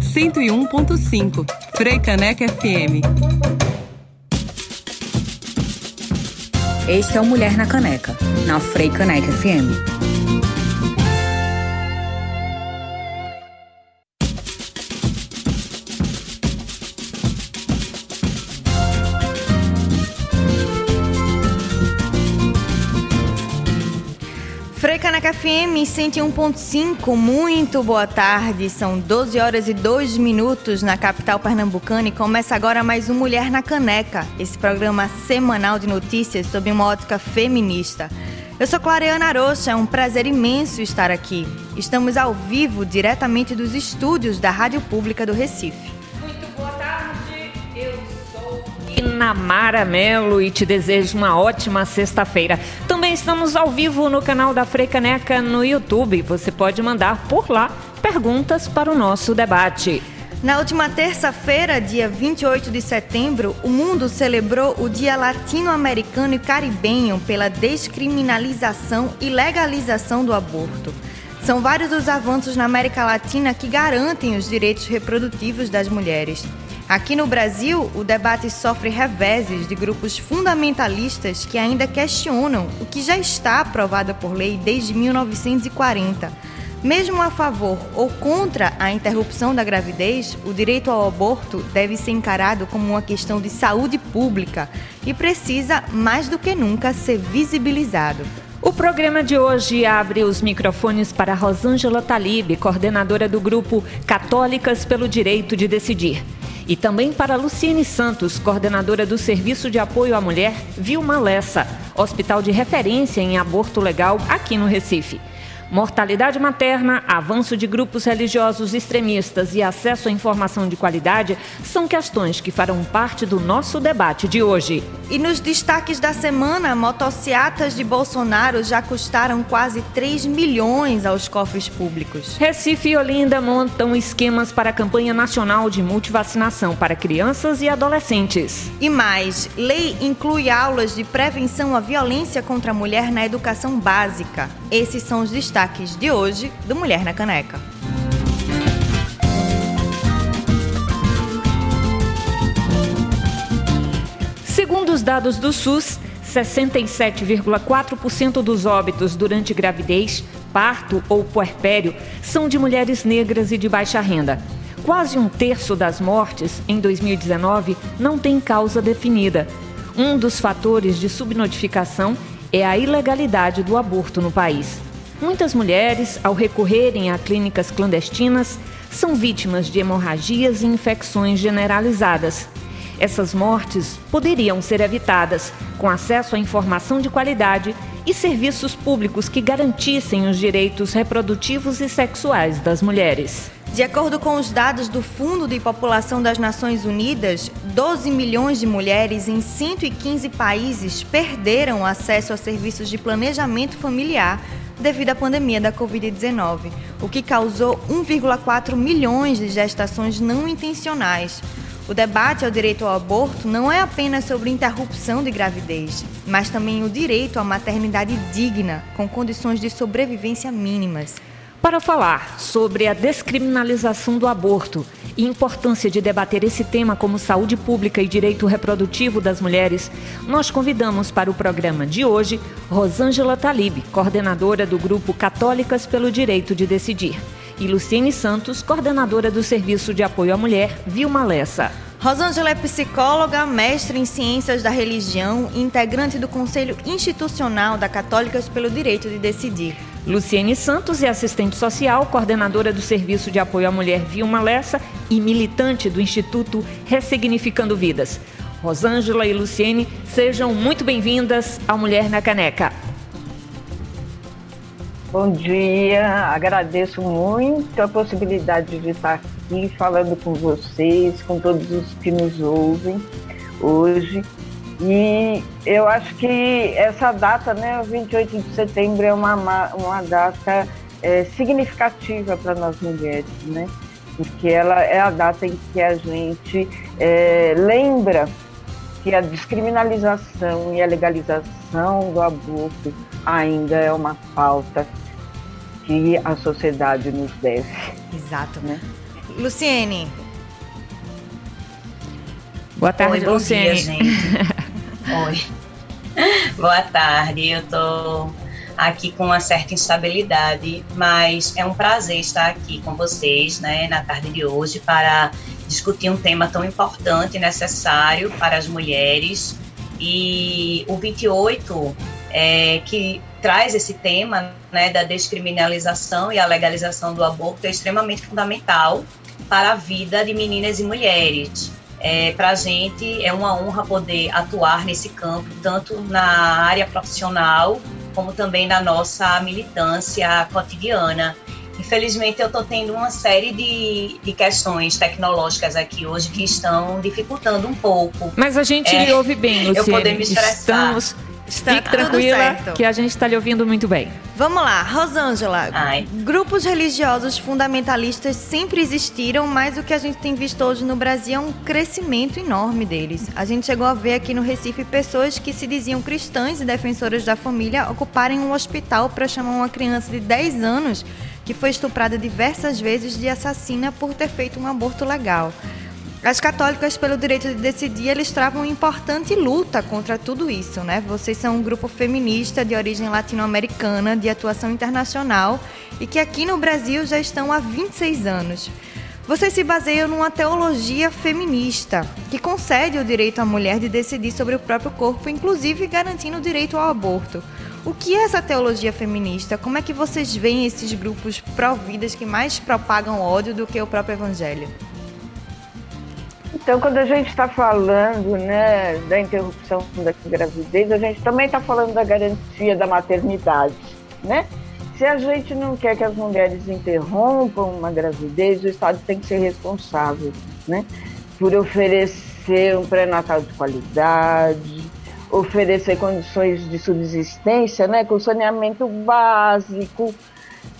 101.5 Frei Caneca FM. Este é o Mulher na Caneca, na Frei Caneca FM. FM 101.5, muito boa tarde. São 12 horas e 2 minutos na capital pernambucana e começa agora mais um Mulher na Caneca, esse programa semanal de notícias sob uma ótica feminista. Eu sou Clareana Arocha, é um prazer imenso estar aqui. Estamos ao vivo, diretamente dos estúdios da Rádio Pública do Recife. Muito boa tarde, eu sou Inamara Melo e te desejo uma ótima sexta-feira. Também estamos ao vivo no canal da Freicaneca no YouTube. Você pode mandar por lá perguntas para o nosso debate. Na última terça-feira, dia 28 de setembro, o mundo celebrou o Dia Latino-Americano e Caribenho pela descriminalização e legalização do aborto. São vários os avanços na América Latina que garantem os direitos reprodutivos das mulheres. Aqui no Brasil, o debate sofre reveses de grupos fundamentalistas que ainda questionam o que já está aprovado por lei desde 1940. Mesmo a favor ou contra a interrupção da gravidez, o direito ao aborto deve ser encarado como uma questão de saúde pública e precisa, mais do que nunca, ser visibilizado. O programa de hoje abre os microfones para Rosângela Talib, coordenadora do grupo Católicas pelo Direito de Decidir. E também para Luciene Santos, coordenadora do Serviço de Apoio à Mulher Vilma Lessa, hospital de referência em aborto legal aqui no Recife. Mortalidade materna, avanço de grupos religiosos extremistas e acesso à informação de qualidade são questões que farão parte do nosso debate de hoje. E nos destaques da semana, motociatas de Bolsonaro já custaram quase 3 milhões aos cofres públicos. Recife e Olinda montam esquemas para a campanha nacional de multivacinação para crianças e adolescentes. E mais, lei inclui aulas de prevenção à violência contra a mulher na educação básica. Esses são os destaques destaques de hoje do Mulher na Caneca. Segundo os dados do SUS, 67,4% dos óbitos durante gravidez, parto ou puerpério são de mulheres negras e de baixa renda. Quase um terço das mortes em 2019 não tem causa definida. Um dos fatores de subnotificação é a ilegalidade do aborto no país. Muitas mulheres, ao recorrerem a clínicas clandestinas, são vítimas de hemorragias e infecções generalizadas. Essas mortes poderiam ser evitadas com acesso à informação de qualidade e serviços públicos que garantissem os direitos reprodutivos e sexuais das mulheres. De acordo com os dados do Fundo de População das Nações Unidas, 12 milhões de mulheres em 115 países perderam acesso a serviços de planejamento familiar devido à pandemia da Covid-19, o que causou 1,4 milhões de gestações não intencionais. O debate ao direito ao aborto não é apenas sobre interrupção de gravidez, mas também o direito à maternidade digna, com condições de sobrevivência mínimas. Para falar sobre a descriminalização do aborto e importância de debater esse tema como saúde pública e direito reprodutivo das mulheres, nós convidamos para o programa de hoje Rosângela Talib, coordenadora do grupo Católicas pelo Direito de Decidir, e Luciene Santos, coordenadora do Serviço de Apoio à Mulher, Vilma Lessa. Rosângela é psicóloga, mestre em ciências da religião e integrante do Conselho Institucional da Católicas pelo Direito de Decidir. Luciene Santos é assistente social, coordenadora do Serviço de Apoio à Mulher Vilma Lessa e militante do Instituto Ressignificando Vidas. Rosângela e Luciene, sejam muito bem-vindas ao Mulher na Caneca. Bom dia, agradeço muito a possibilidade de estar aqui falando com vocês, com todos os que nos ouvem hoje. E eu acho que essa data, né, 28 de setembro, é uma, uma data é, significativa para nós mulheres, né? Porque ela é a data em que a gente é, lembra que a descriminalização e a legalização do aborto ainda é uma pauta que a sociedade nos deve. Exato. Né? Luciene. Boa tarde, Oi, bom Luciene. dia, gente. Oi. Boa tarde. Eu tô aqui com uma certa instabilidade, mas é um prazer estar aqui com vocês, né, na tarde de hoje para discutir um tema tão importante e necessário para as mulheres. E o 28 é, que traz esse tema né, da descriminalização e a legalização do aborto é extremamente fundamental para a vida de meninas e mulheres. É, para a gente é uma honra poder atuar nesse campo, tanto na área profissional como também na nossa militância cotidiana. Infelizmente, eu estou tendo uma série de, de questões tecnológicas aqui hoje que estão dificultando um pouco. Mas a gente é, ouve bem, Luciene. Eu poder me expressar. Estamos Fique tranquila que a gente está lhe ouvindo muito bem. Vamos lá, Rosângela. Ai. Grupos religiosos fundamentalistas sempre existiram, mas o que a gente tem visto hoje no Brasil é um crescimento enorme deles. A gente chegou a ver aqui no Recife pessoas que se diziam cristãs e defensoras da família ocuparem um hospital para chamar uma criança de 10 anos que foi estuprada diversas vezes de assassina por ter feito um aborto legal. As católicas pelo direito de decidir, eles travam importante luta contra tudo isso, né? Vocês são um grupo feminista de origem latino-americana, de atuação internacional e que aqui no Brasil já estão há 26 anos. Vocês se baseiam numa teologia feminista que concede o direito à mulher de decidir sobre o próprio corpo, inclusive garantindo o direito ao aborto. O que é essa teologia feminista? Como é que vocês veem esses grupos pró-vidas que mais propagam ódio do que o próprio evangelho? Então, quando a gente está falando né, da interrupção da gravidez, a gente também está falando da garantia da maternidade, né? Se a gente não quer que as mulheres interrompam uma gravidez, o Estado tem que ser responsável, né? Por oferecer um pré-natal de qualidade, oferecer condições de subsistência, né? Com saneamento básico,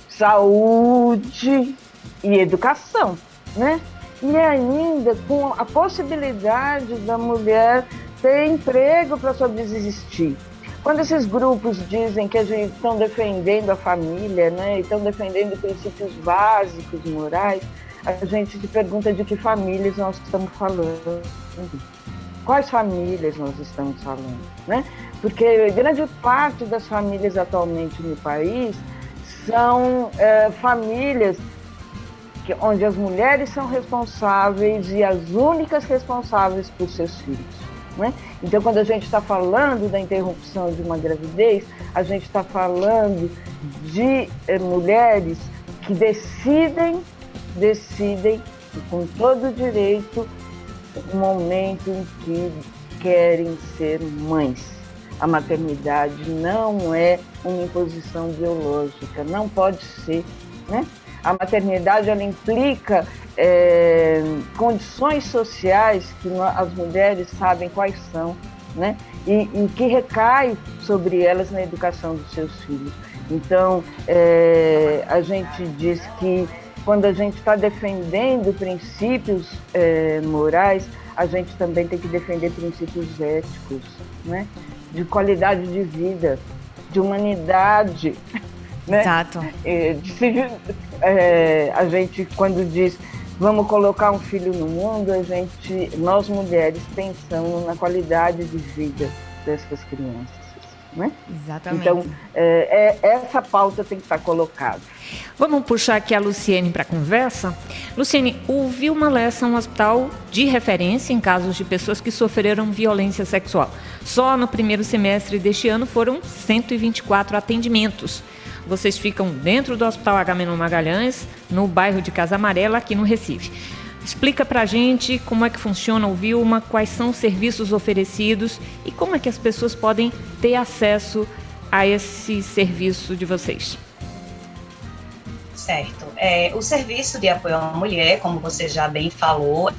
saúde e educação, né? E ainda com a possibilidade da mulher ter emprego para subsistir. Quando esses grupos dizem que a gente estão defendendo a família, né, estão defendendo princípios básicos morais, a gente se pergunta de que famílias nós estamos falando. Quais famílias nós estamos falando, né? Porque grande parte das famílias atualmente no país são é, famílias que, onde as mulheres são responsáveis e as únicas responsáveis por seus filhos. Né? Então, quando a gente está falando da interrupção de uma gravidez, a gente está falando de eh, mulheres que decidem, decidem com todo direito o momento em que querem ser mães. A maternidade não é uma imposição biológica, não pode ser, né? A maternidade ela implica é, condições sociais que as mulheres sabem quais são, né? E, e, que recai sobre elas na educação dos seus filhos. Então, é, a gente diz que quando a gente está defendendo princípios é, morais, a gente também tem que defender princípios éticos, né? de qualidade de vida, de humanidade. Né? Exato. É, de, é, a gente, quando diz vamos colocar um filho no mundo, a gente, nós mulheres, pensamos na qualidade de vida dessas crianças. Né? Exatamente. Então, é, é, essa pauta tem que estar colocada. Vamos puxar aqui a Luciene para a conversa. Luciene, o Vilma Lessa é um hospital de referência em casos de pessoas que sofreram violência sexual. Só no primeiro semestre deste ano foram 124 atendimentos. Vocês ficam dentro do Hospital Agamenon Magalhães, no bairro de Casa Amarela, aqui no Recife. Explica pra gente como é que funciona o Vilma, quais são os serviços oferecidos e como é que as pessoas podem ter acesso a esse serviço de vocês. Certo. É, o serviço de apoio à mulher, como você já bem falou,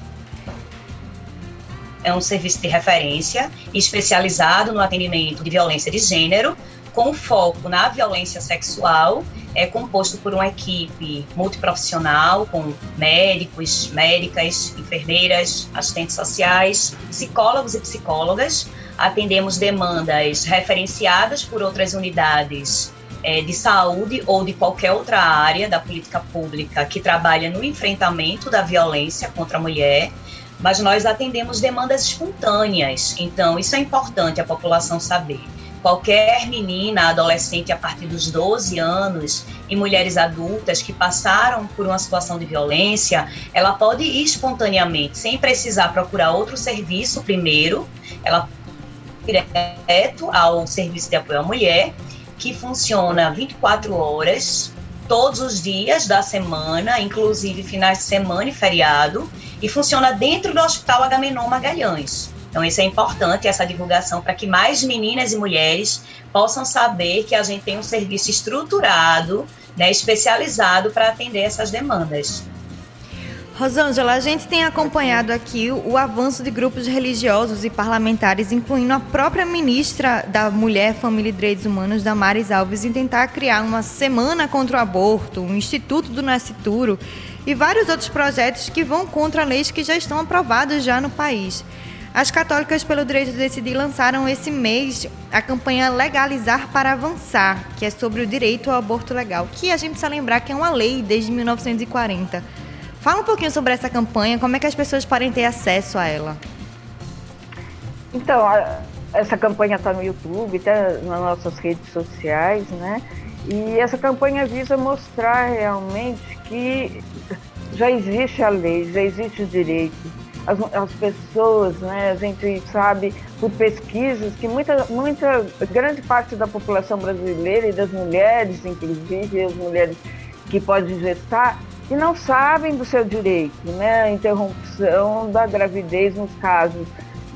é um serviço de referência especializado no atendimento de violência de gênero, com foco na violência sexual, é composto por uma equipe multiprofissional, com médicos, médicas, enfermeiras, assistentes sociais, psicólogos e psicólogas. Atendemos demandas referenciadas por outras unidades é, de saúde ou de qualquer outra área da política pública que trabalha no enfrentamento da violência contra a mulher, mas nós atendemos demandas espontâneas. Então, isso é importante a população saber. Qualquer menina, adolescente a partir dos 12 anos e mulheres adultas que passaram por uma situação de violência, ela pode ir espontaneamente, sem precisar procurar outro serviço primeiro. Ela direto ao serviço de apoio à mulher que funciona 24 horas, todos os dias da semana, inclusive finais de semana e feriado, e funciona dentro do Hospital Agamenon Magalhães. Então, isso é importante, essa divulgação, para que mais meninas e mulheres possam saber que a gente tem um serviço estruturado, né, especializado para atender essas demandas. Rosângela, a gente tem acompanhado aqui o, avanço de grupos religiosos e parlamentares, incluindo a própria ministra da Mulher, Família e Direitos Humanos, Damares Alves, em tentar criar uma semana contra o aborto, um Instituto do Nascituro e vários outros projetos que vão contra leis que já estão aprovadas já no país. As católicas pelo direito de decidir lançaram esse mês a campanha Legalizar para Avançar, que é sobre o direito ao aborto legal, que a gente precisa lembrar que é uma lei desde 1940. Fala um pouquinho sobre essa campanha, como é que as pessoas podem ter acesso a ela? Então, a, essa campanha está no YouTube, está nas nossas redes sociais, né? E essa campanha visa mostrar realmente que já existe a lei, já existe o direito. As, as pessoas, né, a gente sabe por pesquisas que muita, muita grande parte da população brasileira e das mulheres, inclusive as mulheres que podem gestar, que não sabem do seu direito, né? A interrupção da gravidez nos casos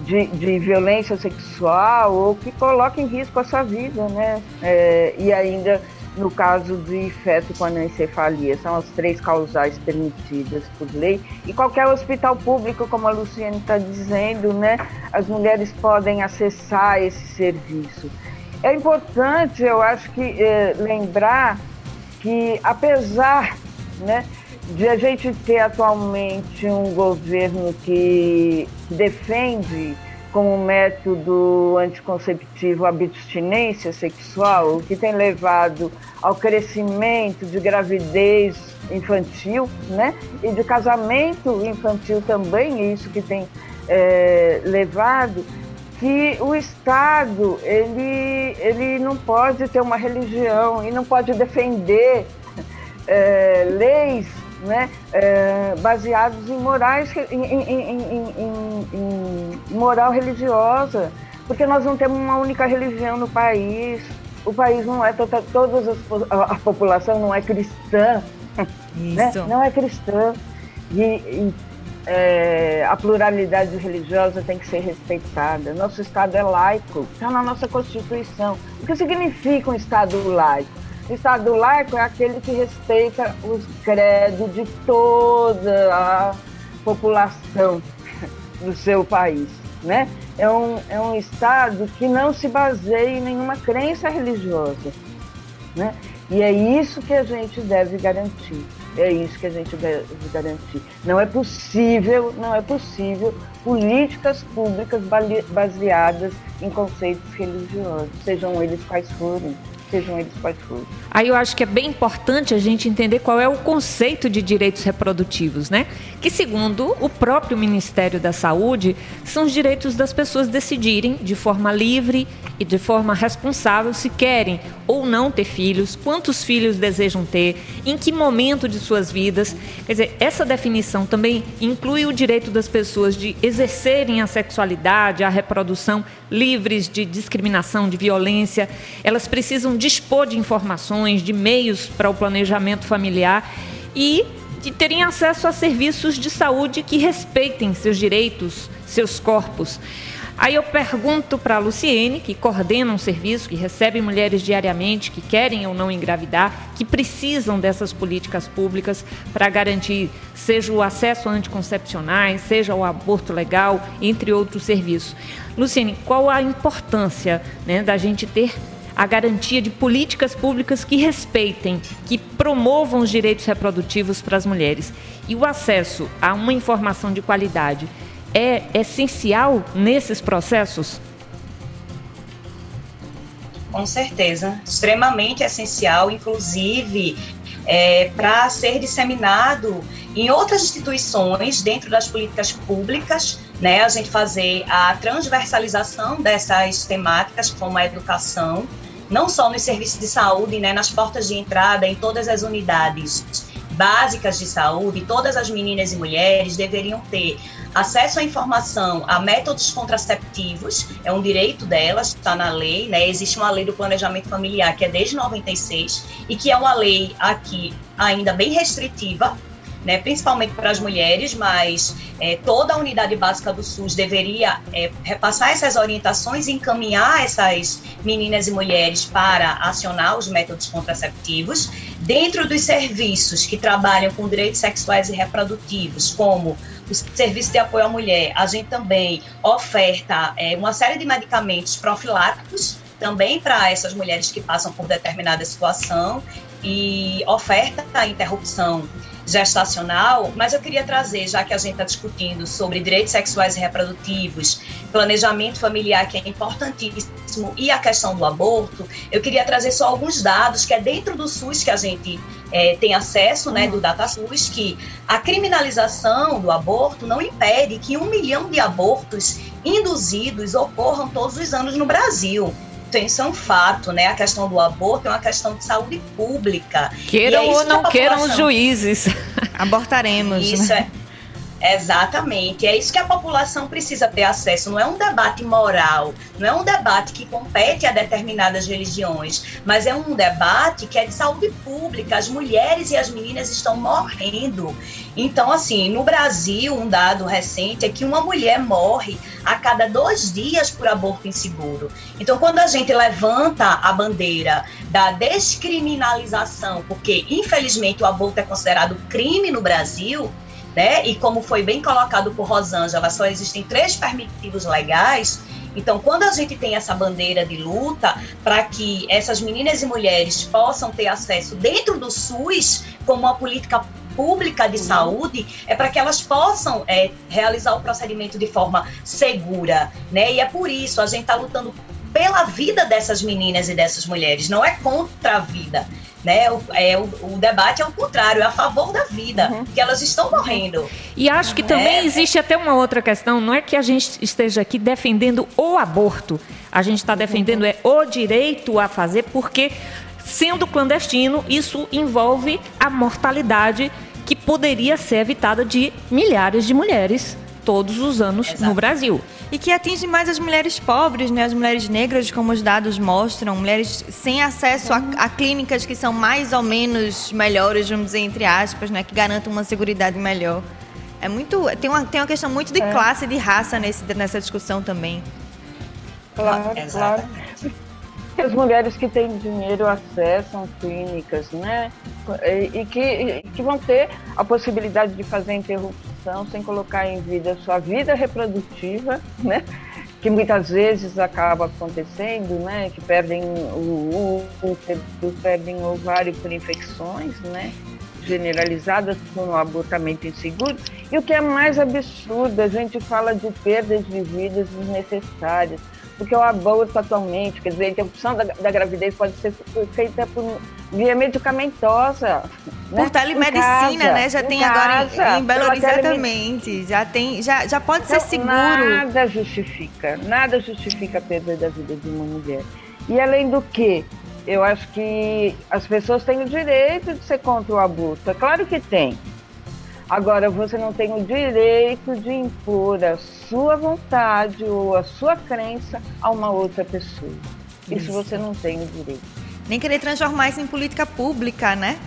de, de violência sexual ou que coloca em risco a sua vida, né? É, e ainda no caso de feto com anencefalia, são as três causais permitidas por lei. E qualquer hospital público, como a Luciane está dizendo, né, as mulheres podem acessar esse serviço. É importante, eu acho que, é, lembrar que, apesar né, de a gente ter atualmente um governo que defende como método anticonceptivo abstinência sexual, o que tem levado ao crescimento de gravidez infantil, né? E de casamento infantil também, isso que tem é, levado que o Estado ele, ele não pode ter uma religião e não pode defender é, leis né, é, baseados em morais, em, em, em, moral religiosa, porque nós não temos uma única religião no país. O país não é toda, todas as, a, a população não é cristã, né? não é cristã e, e é, a pluralidade religiosa tem que ser respeitada. Nosso Estado é laico, está na nossa Constituição. O que significa um Estado laico? O Estado laico é aquele que respeita os credos de toda a população do seu país, né? É um, é um Estado que não se baseia em nenhuma crença religiosa, né? E é isso que a gente deve garantir. É isso que a gente deve garantir. Não é possível, não é possível políticas públicas baseadas em conceitos religiosos, sejam eles quais forem sejam eles quais forem. Aí eu acho que é bem importante a gente entender qual é o conceito de direitos reprodutivos, né? Que segundo o próprio Ministério da Saúde, são os direitos das pessoas decidirem de forma livre e de forma responsável se querem ou não ter filhos, quantos filhos desejam ter, em que momento de suas vidas. Quer dizer, essa definição também inclui o direito das pessoas de exercerem a sexualidade, a reprodução livres de discriminação, de violência. Elas dispor de informações, de meios para o planejamento familiar e de terem acesso a serviços de saúde que respeitem seus direitos, seus corpos. Aí eu pergunto para a Luciene, que coordena um serviço que recebe mulheres diariamente que querem ou não engravidar, que precisam dessas políticas públicas para garantir seja o acesso a anticoncepcionais, seja o aborto legal, entre outros serviços. Luciene, qual a importância né, da gente ter a garantia de políticas públicas que respeitem, que promovam os direitos reprodutivos para as mulheres. E o acesso a uma informação de qualidade é essencial nesses processos? Com certeza, extremamente essencial, inclusive é, para ser disseminado em outras instituições, dentro das políticas públicas, né, a gente fazer a transversalização dessas temáticas, como a educação, não só nos serviços de saúde, né, nas portas de entrada, em todas as unidades básicas de saúde, todas as meninas e mulheres deveriam ter acesso à informação, a métodos contraceptivos, é um direito delas, está na lei, né? Existe uma lei do planejamento familiar que é desde 96 e que é uma lei aqui ainda bem restritiva, né, principalmente para as mulheres, mas é, toda a unidade básica do SUS deveria é, repassar essas orientações e encaminhar essas meninas e mulheres para acionar os métodos contraceptivos. Dentro dos serviços que trabalham com direitos sexuais e reprodutivos, como o serviço de apoio à mulher, a gente também oferta é, uma série de medicamentos profiláticos também para essas mulheres que passam por determinada situação e oferta a interrupção gestacional, mas eu queria trazer, já que a gente está discutindo sobre direitos sexuais e reprodutivos, planejamento familiar, que é importantíssimo, e a questão do aborto, eu queria trazer só alguns dados que é dentro do SUS que a gente é, tem acesso, né, do DataSUS, que a criminalização do aborto não impede que um milhão de abortos induzidos ocorram todos os anos no Brasil. Então, isso é um fato, né? A questão do aborto é uma questão de saúde pública. Queiram é ou não queiram os juízes. Abortaremos. Isso né? é. Exatamente, é isso que a população precisa ter acesso. Não é um debate moral, não é um debate que compete a determinadas religiões, mas é um debate que é de saúde pública. As mulheres e as meninas estão morrendo. Então, assim, no Brasil, um dado recente é que uma mulher morre a cada dois dias por aborto inseguro. Então, quando a gente levanta a bandeira da descriminalização, porque infelizmente o aborto é considerado crime no Brasil né? E como foi bem colocado por Rosângela, só existem três permitidos legais. Então, quando a gente tem essa bandeira de luta para que essas meninas e mulheres possam ter acesso dentro do SUS como uma política pública de uhum. saúde é para que elas possam é, realizar o procedimento de forma segura, né? E é por isso a gente está lutando pela vida dessas meninas e dessas mulheres, não é contra a vida. Né? O, é, o, o, debate é o contrário, é a favor da vida, uhum. que elas estão morrendo. E acho que também é, existe até uma outra questão, não é que a gente esteja aqui defendendo o aborto, a gente está defendendo é o direito a fazer, porque sendo clandestino, isso envolve a mortalidade que poderia ser evitada de milhares de mulheres todos os anos Exato. no Brasil e que atinge mais as mulheres pobres, né? as mulheres negras, como os dados mostram, mulheres sem acesso a, a, clínicas que são mais ou menos melhores, vamos dizer, entre aspas, né? que garantam uma segurança melhor. É muito. Tem uma, tem uma questão muito de é. classe e de raça nesse, nessa discussão também. Claro, claro. As mulheres que têm dinheiro acessam clínicas, né? E, e que, e que vão ter a possibilidade de fazer interrupção sem colocar em vida sua vida reprodutiva, né? que muitas vezes acaba acontecendo, né, que perdem o útero, perdem o ovário por infecções, né, generalizadas por um abortamento inseguro. E o que é mais absurdo, a gente fala de perdas de vidas desnecessárias porque o aborto atualmente, quer dizer, a interrupção da, da gravidez pode ser feita por via medicamentosa. Né? Por telemedicina, né? Já tem casa, agora em, em Belo Horizonte, exatamente. Já tem, já, já pode ser seguro. Nada justifica, nada justifica a perda da vida de uma mulher. E além do que, eu acho que as pessoas têm o direito de ser contra o aborto. É claro que tem. Agora, você não tem o direito de impor a sua vontade ou a sua crença a uma outra pessoa. Isso, isso você não tem o direito. Nem querer transformar isso em política pública, né?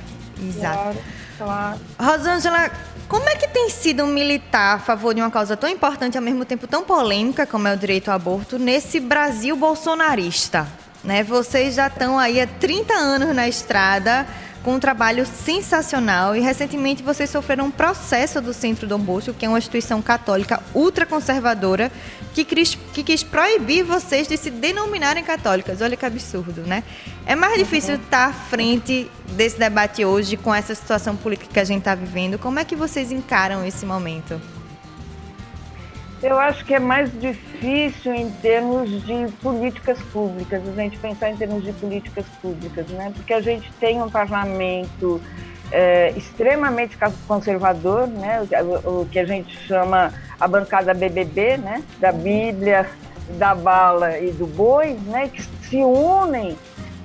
Exato. Claro, claro. Rosângela, como é que tem sido um militar a favor de uma causa tão importante e ao mesmo tempo tão polêmica como é o direito ao aborto nesse Brasil bolsonarista? Né? Vocês já estão aí há 30 anos na estrada com um trabalho sensacional e recentemente vocês sofreram um processo do Centro Dom Bosco, que é uma instituição católica ultraconservadora que quis, que quis proibir vocês de se denominarem católicas. Olha que absurdo, né? É mais difícil uhum. estar à frente desse debate hoje com essa situação política que a gente está vivendo. Como é que vocês encaram esse momento? Eu acho que é mais difícil em termos de políticas públicas, a gente pensar em termos de políticas públicas, né? Porque a gente tem um parlamento é, extremamente conservador, né? O, o, que a gente chama a bancada BBB, né? Da Bíblia, da bala e do boi, né? Que se unem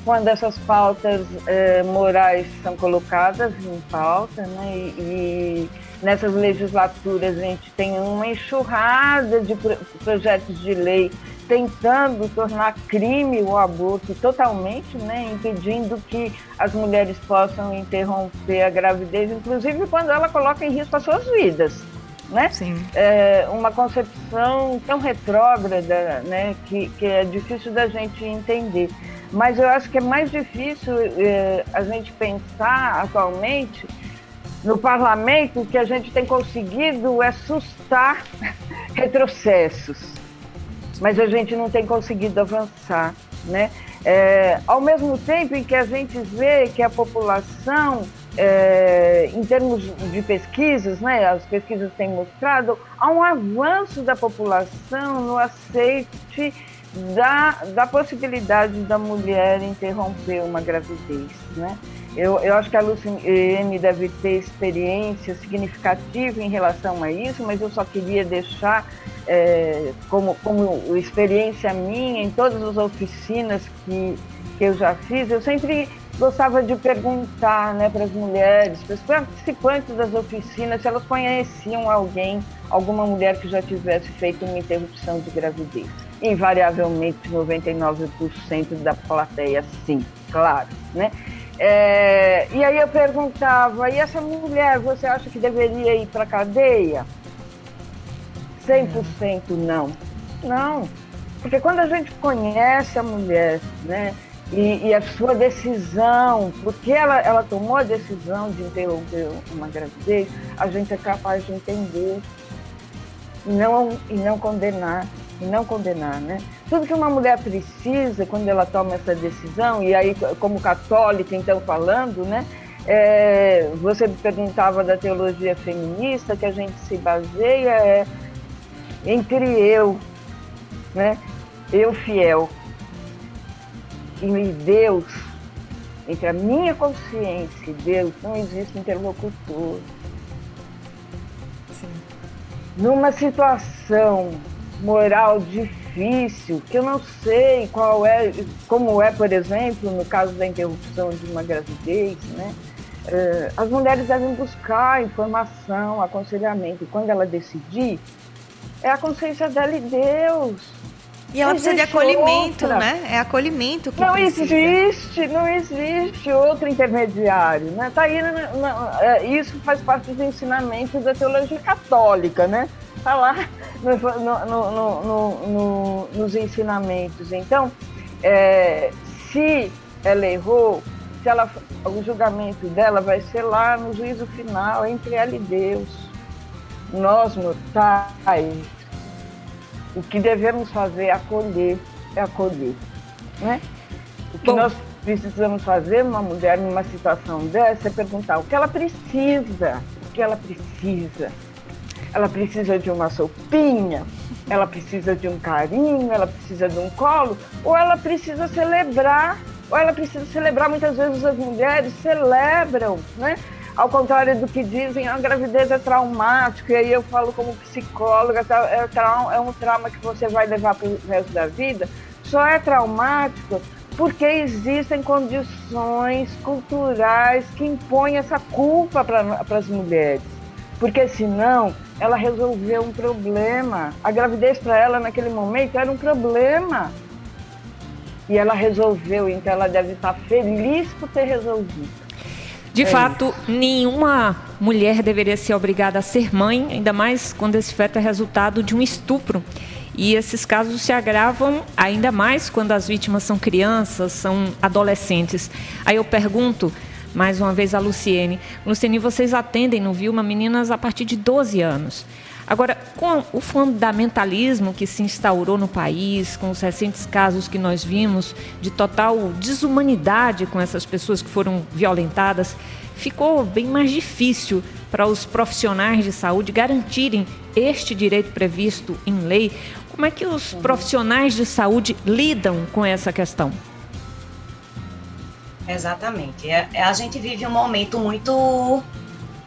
quando essas pautas é, morais são colocadas em pauta, né? e, e nessas legislaturas a gente tem uma enxurrada de projetos de lei tentando tornar crime o aborto totalmente, né, impedindo que as mulheres possam interromper a gravidez, inclusive quando ela coloca em risco as suas vidas. Né? Sim. É uma concepção tão retrógrada né, que, que é difícil da gente entender. Mas eu acho que é mais difícil é, a gente pensar atualmente no parlamento, o que a gente tem conseguido é sustar retrocessos, mas a gente não tem conseguido avançar, né? É, ao mesmo tempo em que a gente vê que a população, é, em termos de pesquisas, né, as pesquisas têm mostrado, há um avanço da população no aceite da, da possibilidade da mulher interromper uma gravidez, né? Eu, eu acho que a Luciene deve ter experiência significativa em relação a isso, mas eu só queria deixar é, como, como experiência minha em todas as oficinas que, que eu já fiz, eu sempre gostava de perguntar né, para as mulheres, para os participantes das oficinas, se elas conheciam alguém, alguma mulher que já tivesse feito uma interrupção de gravidez. Invariavelmente, 99% da plateia, sim, claro. Né? É, e aí eu perguntava, e essa mulher, você acha que deveria ir para cadeia? 100% não. Não. Porque quando a gente conhece a mulher, né, e, e, a sua decisão, porque ela, ela tomou a decisão de interromper uma gravidez, a gente é capaz de entender e não, e não condenar e não condenar, né? Tudo que uma mulher precisa quando ela toma essa decisão, e aí como católica então falando, né? É, você me perguntava da teologia feminista, que a gente se baseia é, entre eu, né? Eu fiel e Deus, entre a minha consciência e Deus, não existe interlocutor. Sim. Numa situação moral difícil, que eu não sei qual é, como é, por exemplo, no caso da interrupção de uma gravidez, né? Uh, as mulheres devem buscar informação, aconselhamento. E quando ela decidir, é a consciência dela e Deus. E ela precisa de acolhimento, outra. né? É acolhimento que não precisa. existe, não existe outro intermediário, né? Tá aí, é, isso faz parte do ensinamento da teologia católica, né? Tá lá no, no, no, nos ensinamentos. Então, é, se ela errou, se ela, o julgamento dela vai ser lá no juízo final entre ela e Deus. Nós, mortais, o que devemos fazer é acolher, é acolher. Né? O que Bom. nós precisamos fazer, uma mulher numa situação dessa, é perguntar o que ela precisa, o que ela precisa. Ela precisa de uma sopinha, ela precisa de um carinho, ela precisa de um colo, ou ela precisa celebrar, ou ela precisa celebrar, muitas vezes as mulheres celebram, né? Ao contrário do que dizem, a gravidez é traumática, e aí eu falo como psicóloga, tá, é, é um trauma que você vai levar para o resto da vida, só é traumático porque existem condições culturais que impõem essa culpa para as mulheres. Porque senão ela resolveu um problema. A gravidez para ela naquele momento era um problema. E ela resolveu, então ela deve estar feliz por ter resolvido. De é fato, isso. nenhuma mulher deveria ser obrigada a ser mãe, ainda mais quando esse feto é resultado de um estupro. E esses casos se agravam ainda mais quando as vítimas são crianças, são adolescentes. Aí eu pergunto, mais uma vez a Luciene. Luciene, vocês atendem no Vilma meninas a partir de 12 anos. Agora, com o fundamentalismo que se instaurou no país, com os recentes casos que nós vimos de total desumanidade com essas pessoas que foram violentadas, ficou bem mais difícil para os profissionais de saúde garantirem este direito previsto em lei, como é que os uhum. profissionais de saúde lidam com essa questão? Exatamente. É, é, a gente vive um momento muito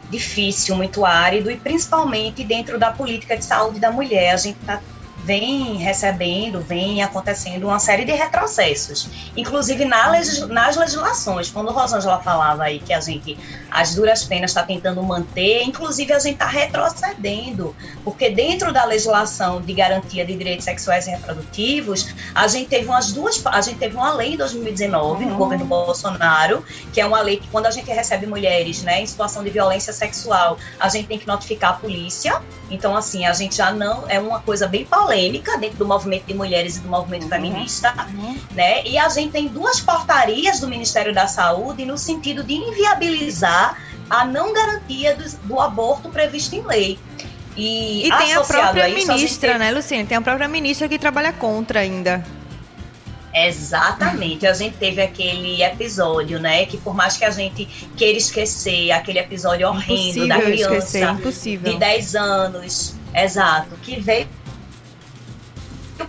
difícil, muito árido, e principalmente dentro da política de saúde da mulher. A gente está vem recebendo, vem acontecendo uma série de retrocessos, inclusive na legis nas legislações. Quando Rosângela falava aí que a gente, as duras penas, está tentando manter, inclusive a gente está retrocedendo, porque dentro da legislação de garantia de direitos sexuais e reprodutivos, a gente teve umas duas, a gente teve uma lei em 2019 uhum. no governo Bolsonaro, que é uma lei que quando a gente recebe mulheres, né, em situação de violência sexual, a gente tem que notificar a polícia. Então assim, a gente já não é uma coisa bem polêmica dentro do movimento de mulheres e do movimento uhum. feminista, uhum. né? E a gente tem duas portarias do Ministério da Saúde no sentido de inviabilizar a não garantia do, do aborto previsto em lei. E, e tem a própria a isso, ministra, a né, Luciane? Tem a própria ministra que trabalha contra ainda. Exatamente, a gente teve aquele episódio, né? Que por mais que a gente queira esquecer, aquele episódio horrendo impossível da criança esquecer, de 10 anos, exato, que veio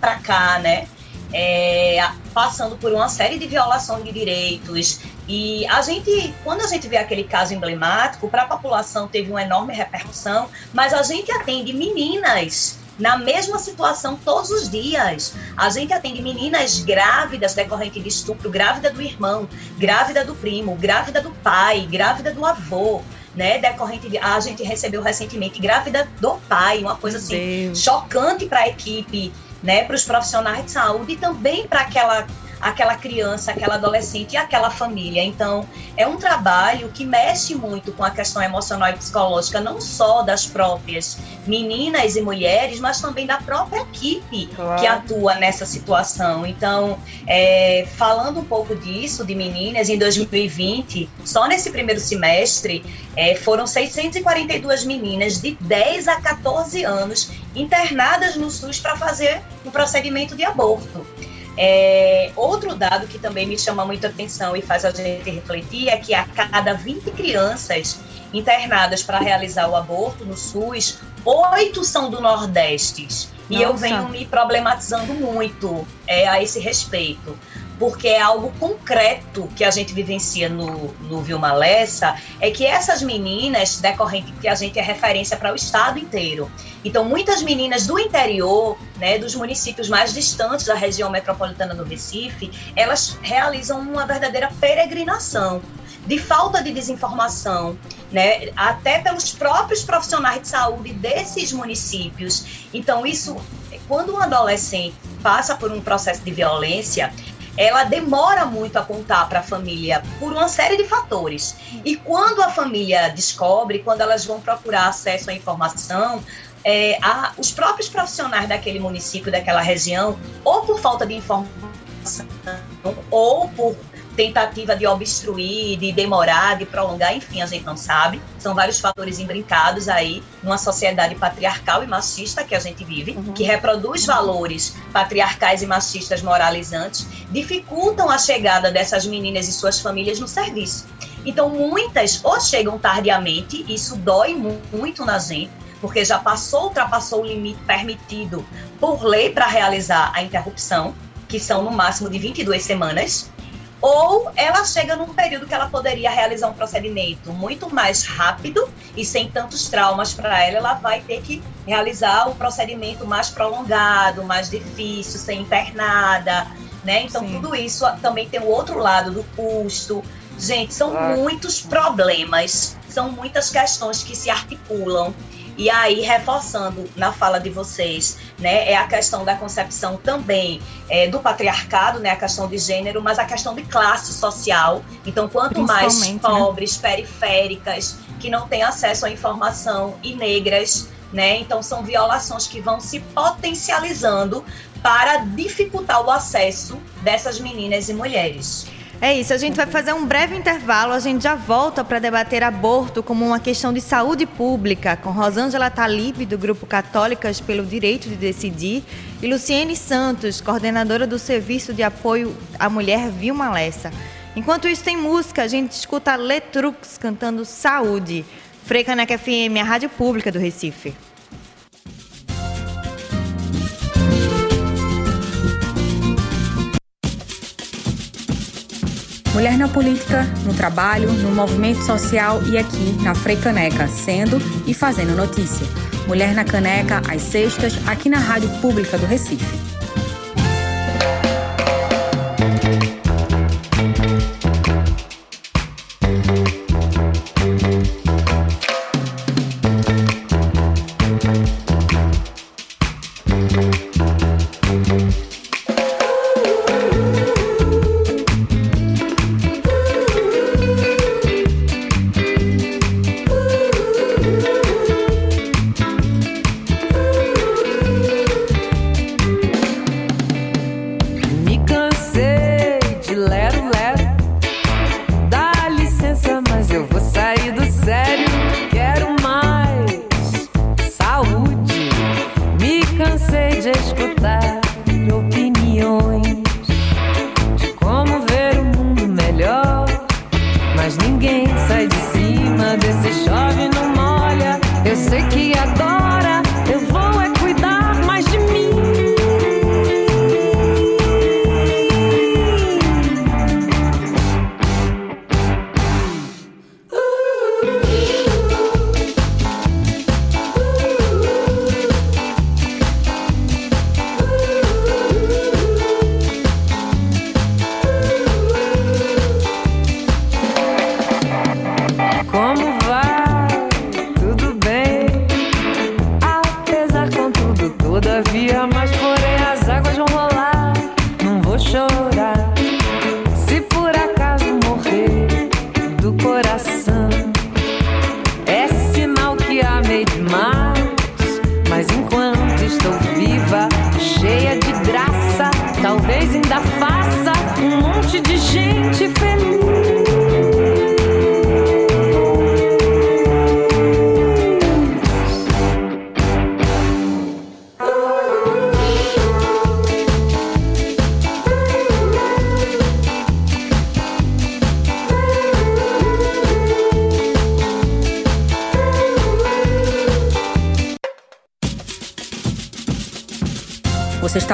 para cá, né? É, passando por uma série de violações de direitos. E a gente, quando a gente vê aquele caso emblemático, para a população teve uma enorme repercussão, mas a gente atende meninas na mesma situação todos os dias. A gente atende meninas grávidas decorrente de estupro, grávida do irmão, grávida do primo, grávida do pai, grávida do avô. Né, decorrente de. A gente recebeu recentemente grávida do pai, uma coisa assim Deus. chocante para a equipe né, para os profissionais de saúde e também para aquela aquela criança, aquela adolescente e aquela família. Então, é um trabalho que mexe muito com a questão emocional e psicológica, não só das próprias meninas e mulheres, mas também da própria equipe claro. que atua nessa situação. Então, é, falando um pouco disso, de meninas, em 2020, só nesse primeiro semestre, é, foram 642 meninas de 10 a 14 anos internadas no SUS para fazer o procedimento de aborto. É, outro dado que também me chama muita atenção e faz a gente refletir é que a cada 20 crianças internadas para realizar o aborto no SUS, oito são do Nordeste. E Nossa. eu venho me problematizando muito é, a esse respeito porque é algo concreto que a gente vivencia no, no Vilma Lessa, é que essas meninas, decorrente que a gente é referência para o estado inteiro. Então, muitas meninas do interior, né, dos municípios mais distantes da região metropolitana do Recife, elas realizam uma verdadeira peregrinação de falta de desinformação, né, até pelos próprios profissionais de saúde desses municípios. Então, isso, quando um adolescente passa por um processo de violência, ela demora muito a contar para a família por uma série de fatores. E quando a família descobre, quando elas vão procurar acesso à informação, é, a, os próprios profissionais daquele município, daquela região, ou por falta de informação, ou por tentativa de obstruir, de demorar, de prolongar, enfim, a gente não sabe. São vários fatores imbrincados aí numa sociedade patriarcal e machista que a gente vive, uhum. que reproduz valores patriarcais e machistas moralizantes, dificultam a chegada dessas meninas e suas famílias no serviço. Então, muitas ou chegam tardiamente, isso dói muito na gente, porque já passou, ultrapassou o limite permitido por lei para realizar a interrupção, que são no máximo de 22 semanas, ou ela chega num período que ela poderia realizar um procedimento muito mais rápido e sem tantos traumas para ela, ela vai ter que realizar o procedimento mais prolongado, mais difícil, ser internada, né? Então Sim. tudo isso também tem o outro lado do custo. Gente, são muitos problemas, são muitas questões que se articulam e aí, reforçando na fala de vocês, né, é a questão da concepção também é, do patriarcado, né, a questão de gênero, mas a questão de classe social. Então, quanto mais né? pobres, né? periféricas, que não têm acesso à informação e negras, né, então são violações que vão se potencializando para dificultar o acesso dessas meninas e mulheres. É isso, a gente vai fazer um breve intervalo, a gente já volta para debater aborto como uma questão de saúde pública, com Rosângela Talib, do Grupo Católicas pelo Direito de Decidir, e Luciene Santos, coordenadora do Serviço de Apoio à Mulher Vilma Lessa. Enquanto isso tem música, a gente escuta Letrux cantando Saúde. Freicaneca FM, a rádio pública do Recife. Mulher na política, no trabalho, no movimento social e aqui na Freicaneca, sendo e fazendo notícia. Mulher na Caneca, às sextas, aqui na Rádio Pública do Recife.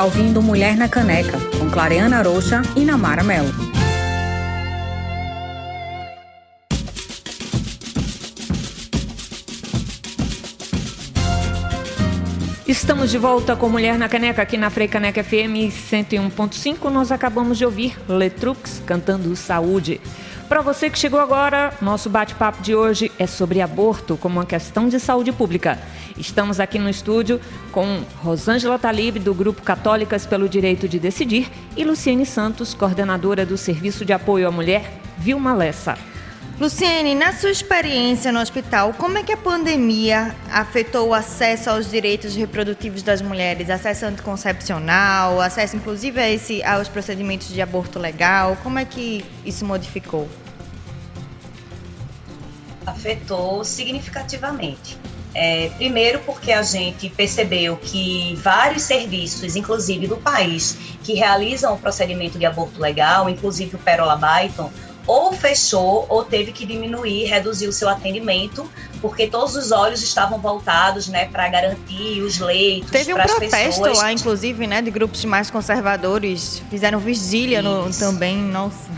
Ouvindo Mulher na Caneca, com Clareana Rocha e Namara Melo. Estamos de volta com Mulher na Caneca aqui na Frei Caneca FM 101.5. Nós acabamos de ouvir Letrux cantando Saúde. Para você que chegou agora, nosso bate-papo de hoje é sobre aborto como uma questão de saúde pública. Estamos aqui no estúdio com Rosângela Talib, do Grupo Católicas pelo Direito de Decidir, e Luciene Santos, coordenadora do Serviço de Apoio à Mulher, Vilma Lessa. Luciene, na sua experiência no hospital, como é que a pandemia afetou o acesso aos direitos reprodutivos das mulheres? Acesso anticoncepcional, acesso inclusive a esse, aos procedimentos de aborto legal? Como é que isso modificou? Afetou significativamente. É, primeiro, porque a gente percebeu que vários serviços, inclusive do país, que realizam o procedimento de aborto legal, inclusive o Perola Byton, ou fechou ou teve que diminuir, reduzir o seu atendimento, porque todos os olhos estavam voltados, né, para garantir os leitos. Teve um protesto pessoas... lá, inclusive, né, de grupos mais conservadores, fizeram vigília no, também, nossa.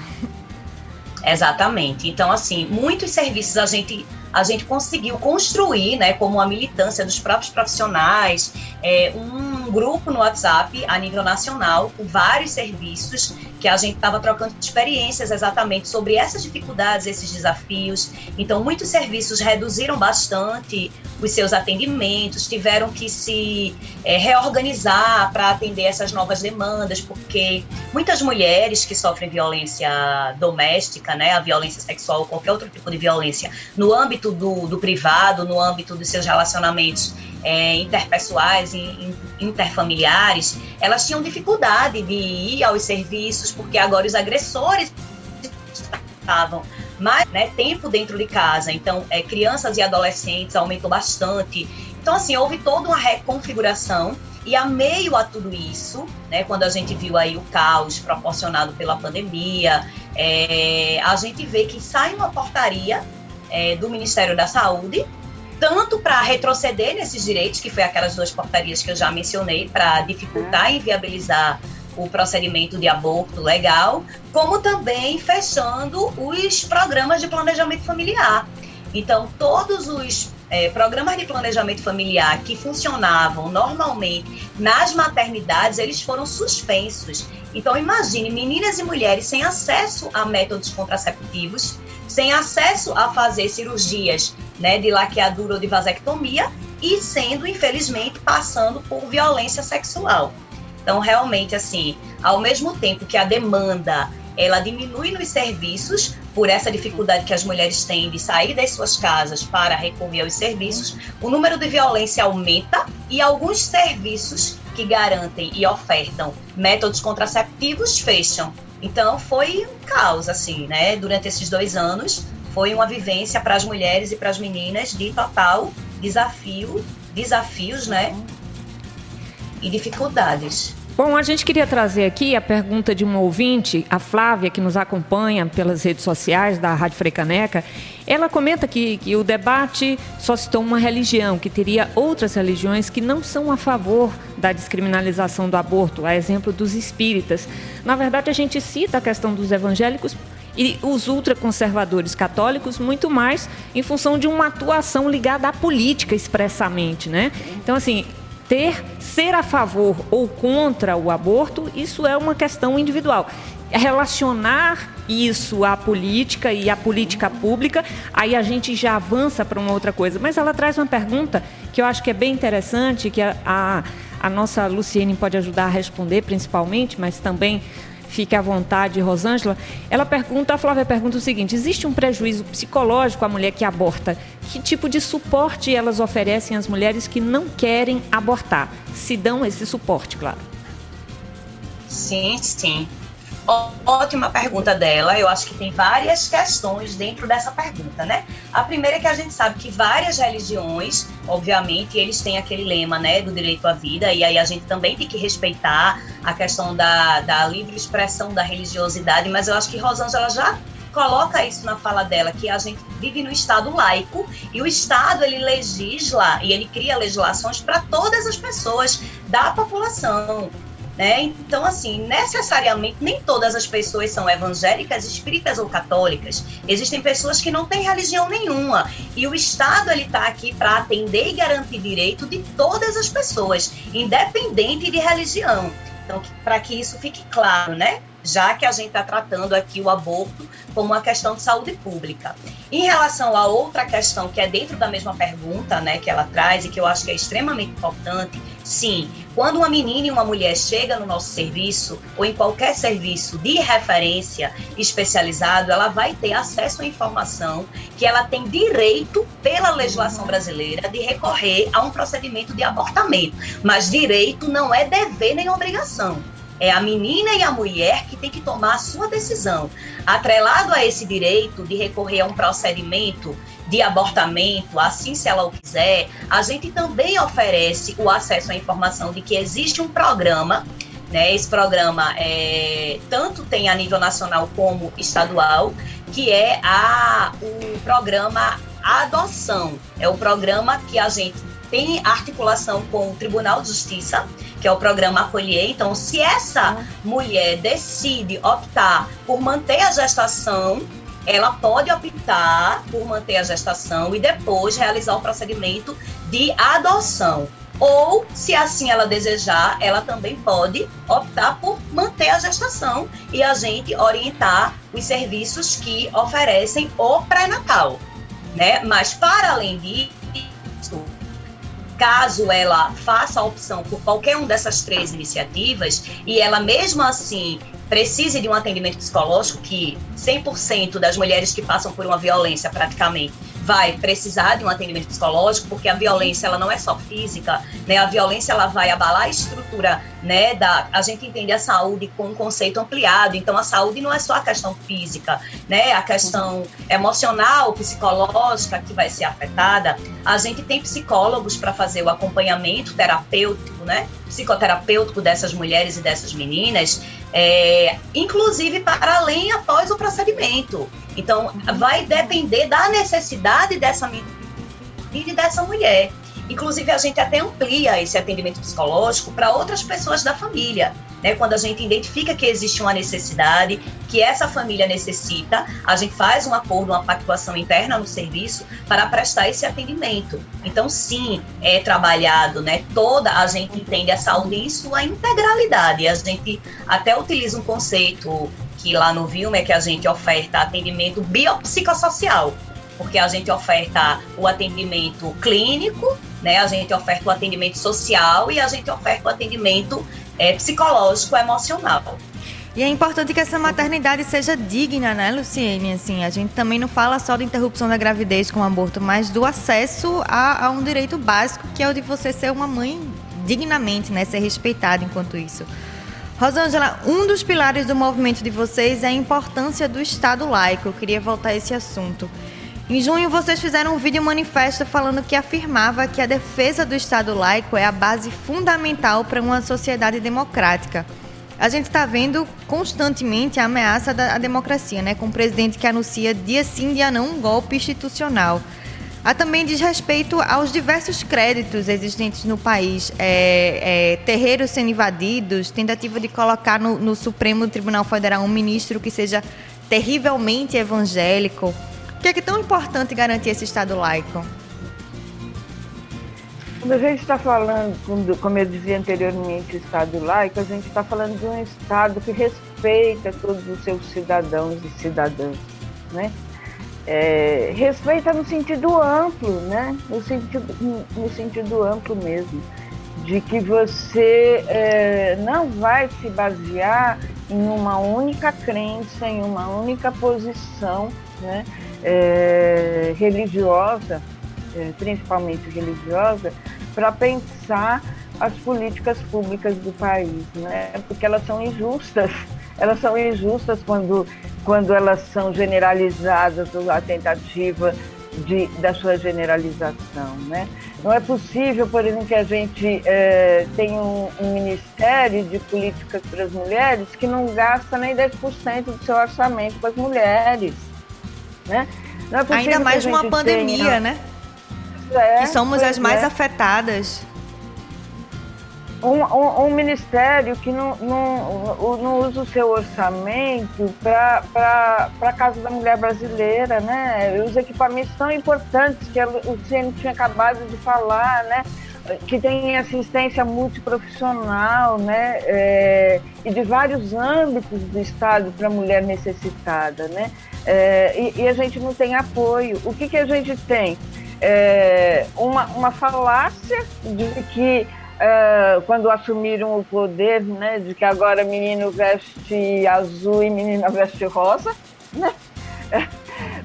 Exatamente. Então, assim, muitos serviços a gente a gente conseguiu construir, né, como a militância dos próprios profissionais, é, um grupo no WhatsApp a nível nacional com vários serviços que a gente estava trocando experiências exatamente sobre essas dificuldades, esses desafios. Então, muitos serviços reduziram bastante os seus atendimentos, tiveram que se é, reorganizar para atender essas novas demandas, porque muitas mulheres que sofrem violência doméstica, né, a violência sexual qualquer outro tipo de violência, no âmbito do, do privado, no âmbito dos seus relacionamentos é, interpessoais e interfamiliares, elas tinham dificuldade de ir aos serviços, porque agora os agressores estavam mais né, tempo dentro de casa. Então, é, crianças e adolescentes aumentou bastante. Então, assim, houve toda uma reconfiguração. E a meio a tudo isso, né, quando a gente viu aí o caos proporcionado pela pandemia, é, a gente vê que sai uma portaria é, do Ministério da Saúde tanto para retroceder nesses direitos, que foi aquelas duas portarias que eu já mencionei, para dificultar e inviabilizar o procedimento de aborto legal, como também fechando os programas de planejamento familiar. Então, todos os é, programas de planejamento familiar que funcionavam normalmente nas maternidades, eles foram suspensos. Então, imagine meninas e mulheres sem acesso a métodos contraceptivos, sem acesso a fazer cirurgias né, de laqueadura ou de vasectomia e sendo, infelizmente, passando por violência sexual. Então, realmente, assim, ao mesmo tempo que a demanda ela diminui nos serviços por essa dificuldade que as mulheres têm de sair das suas casas para recorrer aos serviços, o número de violência aumenta e alguns serviços que garantem e ofertam métodos contraceptivos fecham. Então foi um caos, assim, né? Durante esses dois anos, foi uma vivência para as mulheres e para as meninas de total desafio, desafios, né? E dificuldades. Bom, a gente queria trazer aqui a pergunta de uma ouvinte, a Flávia, que nos acompanha pelas redes sociais da Rádio Frecaneca. Ela comenta que, que o debate só citou uma religião, que teria outras religiões que não são a favor da descriminalização do aborto, a exemplo dos espíritas. Na verdade, a gente cita a questão dos evangélicos e os ultraconservadores católicos muito mais em função de uma atuação ligada à política expressamente, né? Então assim, ter, ser a favor ou contra o aborto, isso é uma questão individual. Relacionar isso à política e à política pública, aí a gente já avança para uma outra coisa. Mas ela traz uma pergunta que eu acho que é bem interessante, que a, a, a nossa Luciene pode ajudar a responder principalmente, mas também fique à vontade, Rosângela. Ela pergunta, a Flávia pergunta o seguinte: existe um prejuízo psicológico à mulher que aborta? Que tipo de suporte elas oferecem às mulheres que não querem abortar? Se dão esse suporte, claro. Sim, sim. Ótima pergunta dela. Eu acho que tem várias questões dentro dessa pergunta, né? A primeira é que a gente sabe que várias religiões, obviamente, eles têm aquele lema, né, do direito à vida, e aí a gente também tem que respeitar a questão da, da livre expressão da religiosidade, mas eu acho que Rosângela já coloca isso na fala dela, que a gente vive no Estado laico e o Estado ele legisla e ele cria legislações para todas as pessoas da população. Né? Então, assim, necessariamente nem todas as pessoas são evangélicas, espíritas ou católicas. Existem pessoas que não têm religião nenhuma. E o Estado ele está aqui para atender e garantir direito de todas as pessoas, independente de religião. Então, para que isso fique claro, né? Já que a gente está tratando aqui o aborto como uma questão de saúde pública. Em relação a outra questão que é dentro da mesma pergunta, né, que ela traz e que eu acho que é extremamente importante, sim, quando uma menina e uma mulher chega no nosso serviço ou em qualquer serviço de referência especializado, ela vai ter acesso à informação que ela tem direito pela legislação brasileira de recorrer a um procedimento de abortamento, mas direito não é dever nem obrigação. É a menina e a mulher que tem que tomar a sua decisão. Atrelado a esse direito de recorrer a um procedimento de abortamento, assim se ela o quiser, a gente também oferece o acesso à informação de que existe um programa né, esse programa é, tanto tem a nível nacional como estadual, que é a, o programa Adoção. É o programa que a gente tem articulação com o Tribunal de Justiça, que é o programa Acolher. Então, se essa mulher decide optar por manter a gestação, ela pode optar por manter a gestação e depois realizar o procedimento de adoção. Ou, se assim ela desejar, ela também pode optar por manter a gestação e a gente orientar os serviços que oferecem o pré-natal. Né? Mas, para além disso, caso ela faça a opção por qualquer uma dessas três iniciativas e ela mesmo assim precise de um atendimento psicológico, que 100% das mulheres que passam por uma violência praticamente vai precisar de um atendimento psicológico, porque a violência ela não é só física, né? A violência ela vai abalar a estrutura, né, da a gente entende a saúde com um conceito ampliado. Então a saúde não é só a questão física, né? A questão emocional, psicológica que vai ser afetada. A gente tem psicólogos para fazer o acompanhamento terapêutico, né? Psicoterapêutico dessas mulheres e dessas meninas, é, inclusive para além após o procedimento. Então, vai depender da necessidade dessa menina e dessa mulher. Inclusive, a gente até amplia esse atendimento psicológico para outras pessoas da família. Né? Quando a gente identifica que existe uma necessidade, que essa família necessita, a gente faz um acordo, uma pactuação interna no serviço para prestar esse atendimento. Então, sim, é trabalhado, né? Toda a gente entende a saúde em sua integralidade. A gente até utiliza um conceito que lá no Vilma é que a gente oferta atendimento biopsicossocial, porque a gente oferta o atendimento clínico, né? A gente oferta o atendimento social e a gente oferta o atendimento é, psicológico, emocional. E é importante que essa maternidade seja digna, né, Luciene? Assim, a gente também não fala só da interrupção da gravidez com o aborto, mas do acesso a, a um direito básico, que é o de você ser uma mãe dignamente, né, ser respeitada enquanto isso. Rosângela, um dos pilares do movimento de vocês é a importância do Estado laico. Eu queria voltar a esse assunto. Em junho, vocês fizeram um vídeo manifesto falando que afirmava que a defesa do Estado laico é a base fundamental para uma sociedade democrática. A gente está vendo constantemente a ameaça da democracia, né? Com um presidente que anuncia dia sim, dia não um golpe institucional. Há também diz respeito aos diversos créditos existentes no país, é, é, terreiros sendo invadidos, tentativa de colocar no, no Supremo Tribunal Federal um ministro que seja terrivelmente evangélico. Por que é, que é tão importante garantir esse Estado laico? Quando a gente está falando, como eu dizia anteriormente, Estado laico, a gente está falando de um Estado que respeita todos os seus cidadãos e cidadãs, né? É, respeita no sentido amplo, né? No sentido, no sentido amplo mesmo, de que você é, não vai se basear em uma única crença, em uma única posição, né? É, religiosa, é, principalmente religiosa, para pensar as políticas públicas do país, né? porque elas são injustas. Elas são injustas quando, quando elas são generalizadas, ou a tentativa de, da sua generalização. Né? Não é possível, por exemplo, que a gente é, tenha um, um, Ministério de Políticas para as Mulheres que não gasta nem 10% do seu orçamento para as mulheres. Né? É Ainda mais numa pandemia, tenha... né? É, que somos as mais é. afetadas. Um, um, um, ministério que não, não, não usa o seu orçamento para a Casa da Mulher Brasileira, né? Os equipamentos tão importantes que o CN tinha acabado de falar, né? que tem assistência multiprofissional, né, é, e de vários âmbitos do Estado para a mulher necessitada, né, é, e, e, a gente não tem apoio. O que, que a gente tem? É, uma, uma falácia de que é, quando assumiram o poder, né, de que agora menino veste azul e menina veste rosa, né,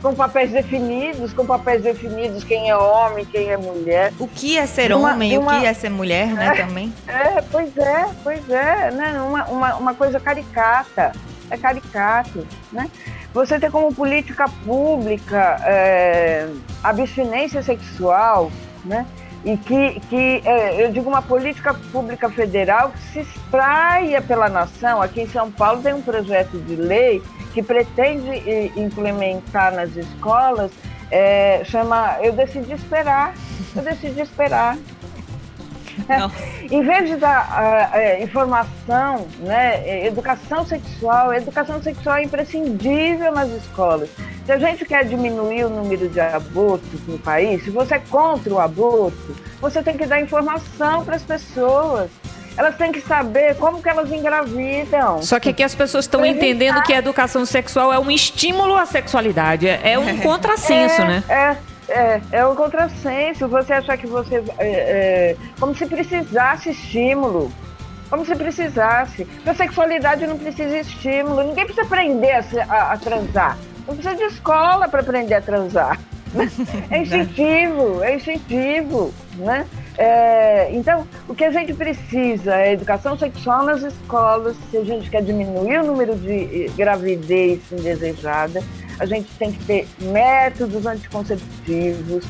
com papéis definidos, com papéis definidos quem é homem, quem é mulher. O que é ser uma, homem, uma, o que é ser mulher, né, é, também? É, pois é, pois é, né, uma, uma, uma coisa caricata, é caricato, né? Você ter como política pública é, abstinência sexual, né? e que, que é, eu digo uma política pública federal que se espraia pela nação. Aqui em São Paulo tem um projeto de lei que pretende implementar nas escolas, é, chama Eu Decidi Esperar. Eu decidi esperar. Em vez de dar uh, informação, né, educação sexual, educação sexual é imprescindível nas escolas. Se a gente quer diminuir o número de abortos no país, se você é contra o aborto, você tem que dar informação para as pessoas. Elas têm que saber como que elas engravidam. Só que aqui as pessoas estão entendendo que a educação sexual é um estímulo à sexualidade. É um contrassenso, é, né? É, é, é um contrassenso. Você achar que você. É, é, como se precisasse estímulo. Como se precisasse. A sexualidade não precisa estímulo. Ninguém precisa aprender a, a, a transar. Não precisa de escola para aprender a transar. É instintivo, é instintivo, né? É, então, o que a gente precisa é educação sexual nas escolas. Se a gente quer diminuir o número de gravidez indesejada, a gente tem que ter métodos anticonceptivos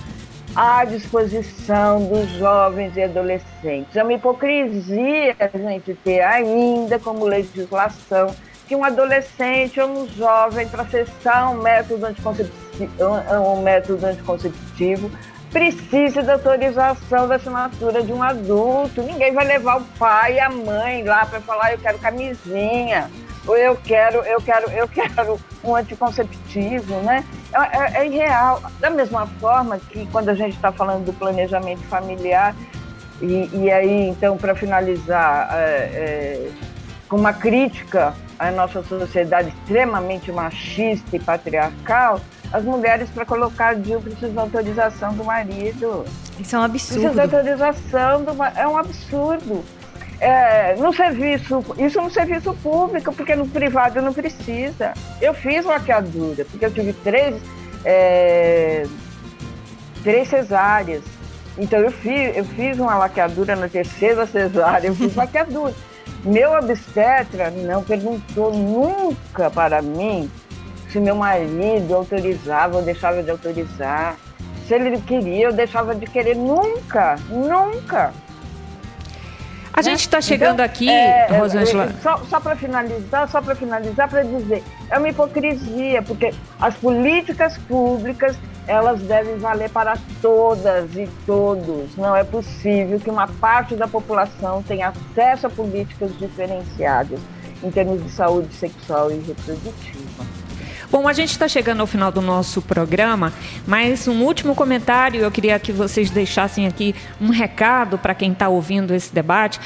à disposição dos jovens e adolescentes. É uma hipocrisia a gente ter ainda como legislação que um adolescente ou um jovem para acessar um método um método anticonceptivo precisa da autorização da assinatura de um adulto. Ninguém vai levar o pai e a mãe lá para falar eu quero camisinha, eu quero, eu quero, eu quero um anticonceptivo, né? É, é, é irreal. Da mesma forma que quando a gente está falando do planejamento familiar, e, e aí, então, para finalizar, é, é, com uma crítica à nossa sociedade extremamente machista e patriarcal, as mulheres para colocar DIU precisam da autorização do marido. Isso é um absurdo. Precisa da autorização do É um absurdo. É, no serviço, isso no serviço público, porque no privado não precisa. Eu fiz laqueadura, porque eu tive três, é, três cesáreas. Então eu fiz, eu fiz uma laqueadura na terceira cesárea, eu fiz laqueadura. Meu obstetra não perguntou nunca para mim se meu marido autorizava ou deixava de autorizar. Se ele queria, eu deixava de querer. Nunca, nunca. A né? gente está chegando então, aqui, é, é Rosângela. Só, só para finalizar, só para finalizar, para dizer, é uma hipocrisia, porque as políticas públicas elas devem valer para todas e todos. Não é possível que uma parte da população tenha acesso a políticas diferenciadas em termos de saúde sexual e reprodutiva. Bom, a gente está chegando ao final do nosso programa, mas um último comentário, eu queria que vocês deixassem aqui um recado para quem está ouvindo esse debate.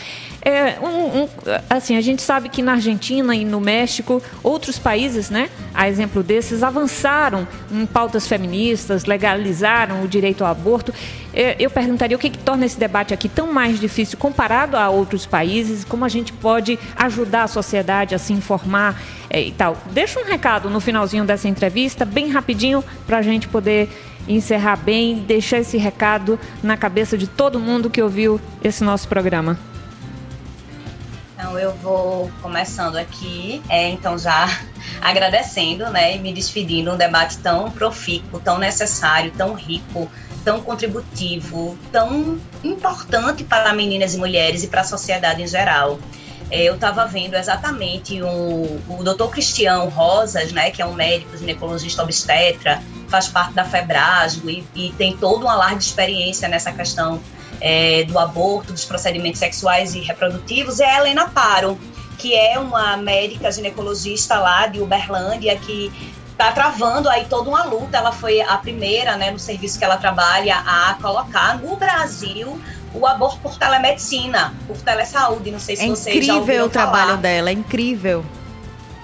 É, um, um, assim, a gente sabe que na Argentina e no México, outros países, né, a exemplo desses, avançaram em pautas feministas, legalizaram o direito ao aborto. É, eu perguntaria o que, que torna esse debate aqui tão mais difícil comparado a outros países, como a gente pode ajudar a sociedade a se informar é, e tal. Deixa um recado no finalzinho dessa entrevista, bem rapidinho, para a gente poder encerrar bem, deixar esse recado na cabeça de todo mundo que ouviu esse nosso programa. Então eu vou começando aqui, é, então já agradecendo, né, e me despedindo um debate tão profícuo, tão necessário, tão rico, tão contributivo, tão importante para meninas e mulheres e para a sociedade em geral. É, eu estava vendo exatamente um, o doutor Cristiano Rosas, né, que é um médico ginecologista obstetra, faz parte da FEBRASGO e, e tem todo um alarde de experiência nessa questão é, do aborto, dos procedimentos sexuais e reprodutivos, é a Helena Paro, que é uma médica ginecologista lá de Uberlândia que está travando aí toda uma luta. Ela foi a primeira, né, no serviço que ela trabalha, a colocar no Brasil o aborto por telemedicina, por telesaúde. Não sei se é vocês já ouviram incrível o trabalho dela, é incrível.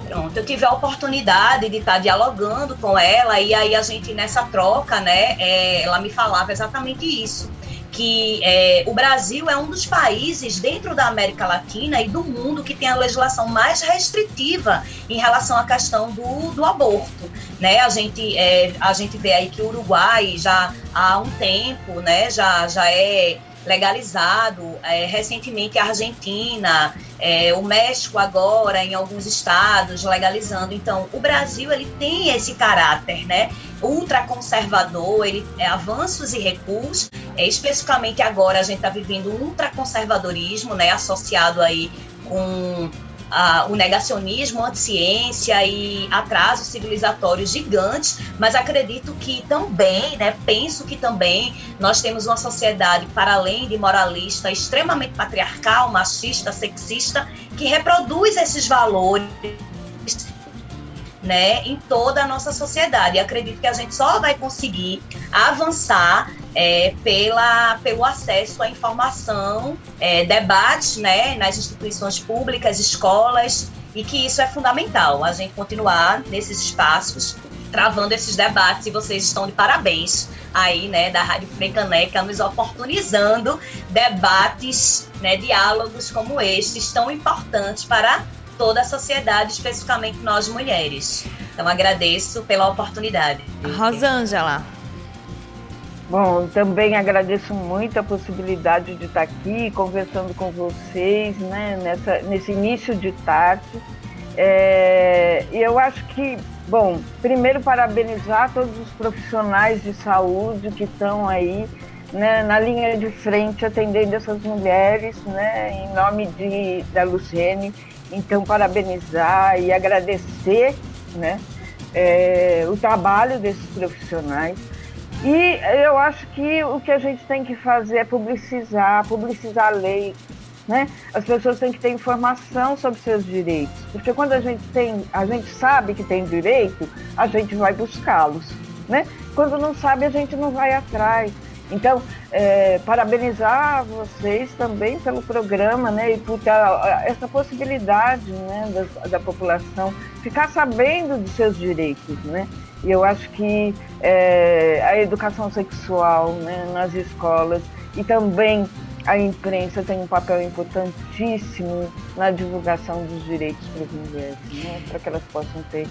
Pronto, eu tive a oportunidade de estar dialogando com ela e aí a gente nessa troca, né, é, ela me falava exatamente isso que é, o Brasil é um dos países dentro da América Latina e do mundo que tem a legislação mais restritiva em relação à questão do, do aborto. Né? A, gente, é, a gente vê aí que o Uruguai já há um tempo né, já, já é legalizado, é, recentemente a Argentina, é, o México agora em alguns estados legalizando. Então, o Brasil ele tem esse caráter, né, ultraconservador, ele é avanços e recuos. É, especificamente agora a gente está vivendo um ultraconservadorismo, né, associado aí com o negacionismo, anti-ciência e atrasos civilizatórios gigantes, mas acredito que também, né, penso que também nós temos uma sociedade, para além de moralista, extremamente patriarcal, machista, sexista, que reproduz esses valores né, em toda a nossa sociedade. E acredito que a gente só vai conseguir avançar é, pela, pelo acesso à informação, é, debate né, nas instituições públicas, escolas, e que isso é fundamental, a gente continuar nesses espaços, travando esses debates, e vocês estão de parabéns aí, né, da Rádio Frecaneca, nos oportunizando debates, né, diálogos como estes, tão importantes para toda a sociedade, especificamente nós mulheres. Então agradeço pela oportunidade. Rosângela. Bom, também agradeço muito a possibilidade de estar aqui conversando com vocês, né, nessa, nesse início de tarde. É, e eu acho que, bom, primeiro parabenizar todos os profissionais de saúde que estão aí né, na linha de frente atendendo essas mulheres, né, em nome de, da Luciene então, parabenizar e agradecer né, é, o trabalho desses profissionais. E eu acho que o que a gente tem que fazer é publicizar, publicizar a lei, né? As pessoas têm que ter informação sobre seus direitos, porque quando a gente tem, a gente sabe que tem direito, a gente vai buscá-los, né? Quando não sabe, a gente não vai atrás. Então, é, parabenizar vocês também pelo programa, né, e por essa possibilidade, né, da, da, população ficar sabendo de seus direitos, né. E eu acho que é, a educação sexual, né, nas escolas e também a imprensa tem um papel importantíssimo na divulgação dos direitos para as mulheres, né, para que elas possam ter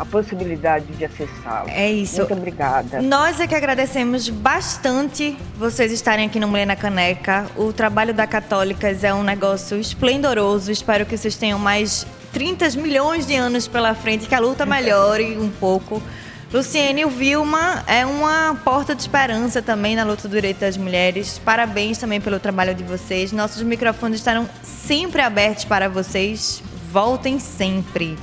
a possibilidade de acessá-lo. É isso. Muito obrigada. Nós é que agradecemos bastante vocês estarem aqui no Mulher na Caneca. O trabalho da Católicas é um negócio esplendoroso. Espero que vocês tenham mais 30 milhões de anos pela frente, que a luta melhore um pouco. Luciene, o Vilma é uma porta de esperança também na luta do direito das mulheres. Parabéns também pelo trabalho de vocês. Nossos microfones estarão sempre abertos para vocês. Voltem sempre.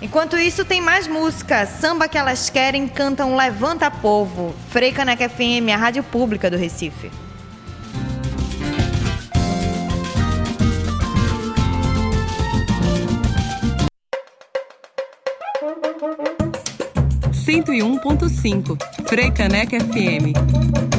Enquanto isso, tem mais música. Samba que elas querem cantam Levanta Povo. Frei Caneca FM, a rádio pública do Recife. Cento e um ponto cinco. FM.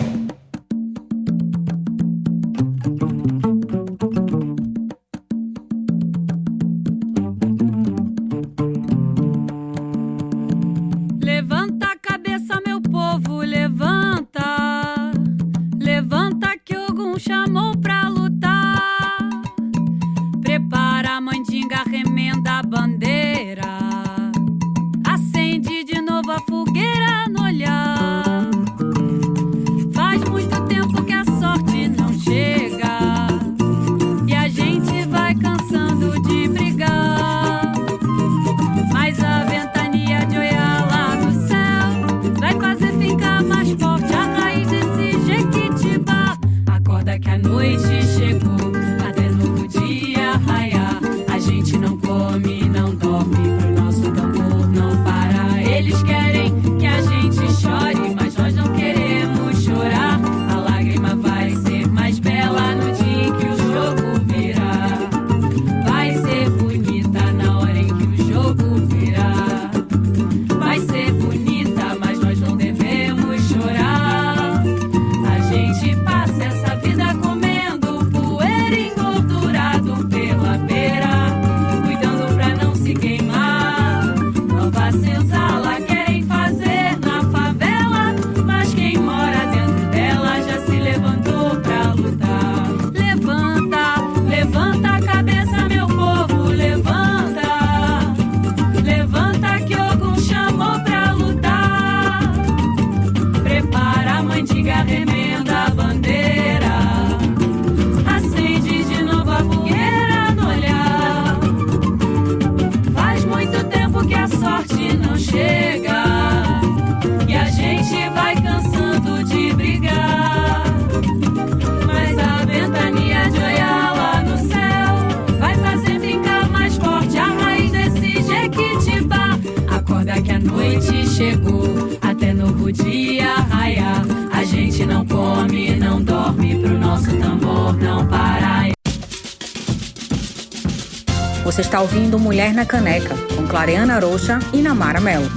Ouvindo Mulher na Caneca, com Clareana Rocha e Namara Melo.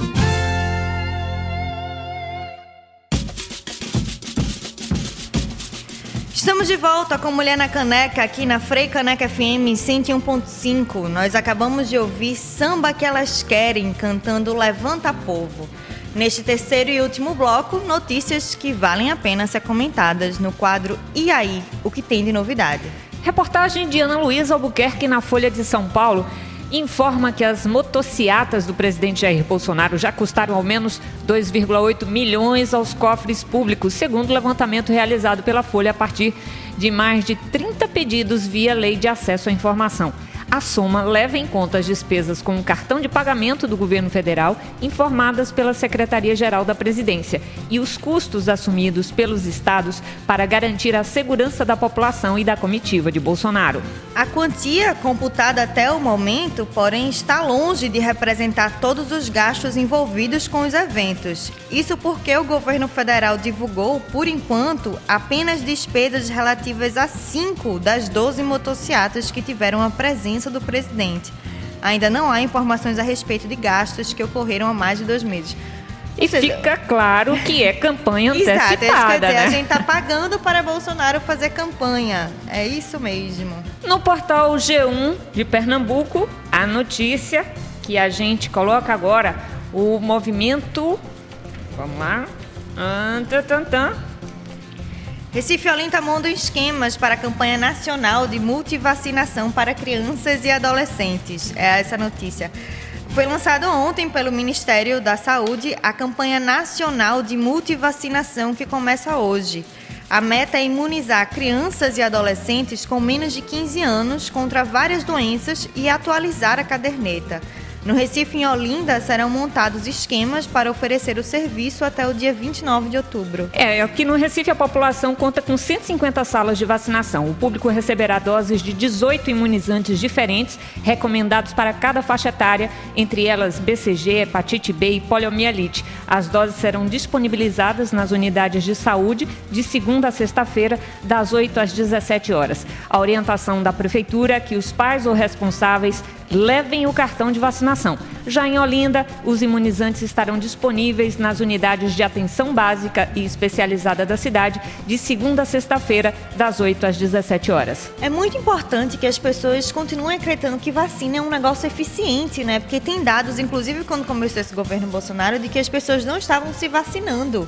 Estamos de volta com Mulher na Caneca, aqui na Frei Caneca FM 101.5. Nós acabamos de ouvir Samba que Elas Querem, cantando Levanta Povo. Neste terceiro e último bloco, notícias que valem a pena ser comentadas no quadro E aí? O que tem de novidade? Reportagem de Ana Luísa Albuquerque na Folha de São Paulo informa que as motociatas do presidente Jair Bolsonaro já custaram ao menos 2,8 milhões aos cofres públicos, segundo o levantamento realizado pela Folha a partir de mais de 30 pedidos via lei de acesso à informação. A soma leva em conta as despesas com o cartão de pagamento do governo federal informadas pela Secretaria-Geral da Presidência e os custos assumidos pelos estados para garantir a segurança da população e da comitiva de Bolsonaro. A quantia computada até o momento, porém, está longe de representar todos os gastos envolvidos com os eventos. Isso porque o governo federal divulgou, por enquanto, apenas despesas relativas a cinco das 12 motocicletas que tiveram a presença do presidente. Ainda não há informações a respeito de gastos que ocorreram há mais de dois meses. E seja, fica claro que é campanha antecipada, Exato, é quer dizer, né? a gente está pagando para Bolsonaro fazer campanha. É isso mesmo. No portal G1 de Pernambuco, a notícia que a gente coloca agora, o movimento... Vamos lá. Recife Olinda monta esquemas para a campanha nacional de multivacinação para crianças e adolescentes. É essa notícia. Foi lançado ontem pelo Ministério da Saúde a campanha nacional de multivacinação que começa hoje. A meta é imunizar crianças e adolescentes com menos de 15 anos contra várias doenças e atualizar a caderneta. No Recife, em Olinda, serão montados esquemas para oferecer o serviço até o dia 29 de outubro. É, aqui no Recife a população conta com 150 salas de vacinação. O público receberá doses de 18 imunizantes diferentes, recomendados para cada faixa etária, entre elas BCG, hepatite B e poliomielite. As doses serão disponibilizadas nas unidades de saúde de segunda a sexta-feira, das 8 às 17 horas. A orientação da prefeitura é que os pais ou responsáveis levem o cartão de vacinação. Já em Olinda, os imunizantes estarão disponíveis nas unidades de atenção básica e especializada da cidade de segunda a sexta-feira, das 8 às 17 horas. É muito importante que as pessoas continuem acreditando que vacina é um negócio eficiente, né? Porque tem dados, inclusive quando começou esse governo Bolsonaro, de que as pessoas não estavam se vacinando.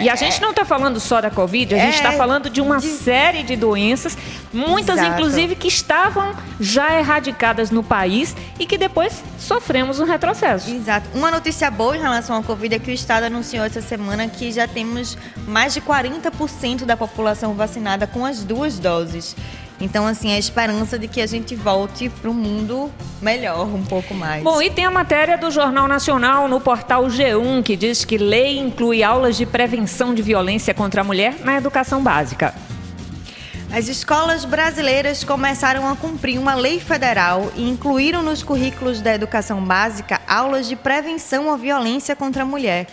E a gente não está falando só da Covid, a gente está é, falando de uma de... série de doenças, muitas Exato. inclusive que estavam já erradicadas no país e que depois sofremos um retrocesso. Exato. Uma notícia boa em relação à Covid é que o Estado anunciou essa semana que já temos mais de 40% da população vacinada com as duas doses. Então, assim, a esperança de que a gente volte para um mundo melhor, um pouco mais. Bom, e tem a matéria do Jornal Nacional no portal G1 que diz que lei inclui aulas de prevenção de violência contra a mulher na educação básica. As escolas brasileiras começaram a cumprir uma lei federal e incluíram nos currículos da educação básica aulas de prevenção à violência contra a mulher.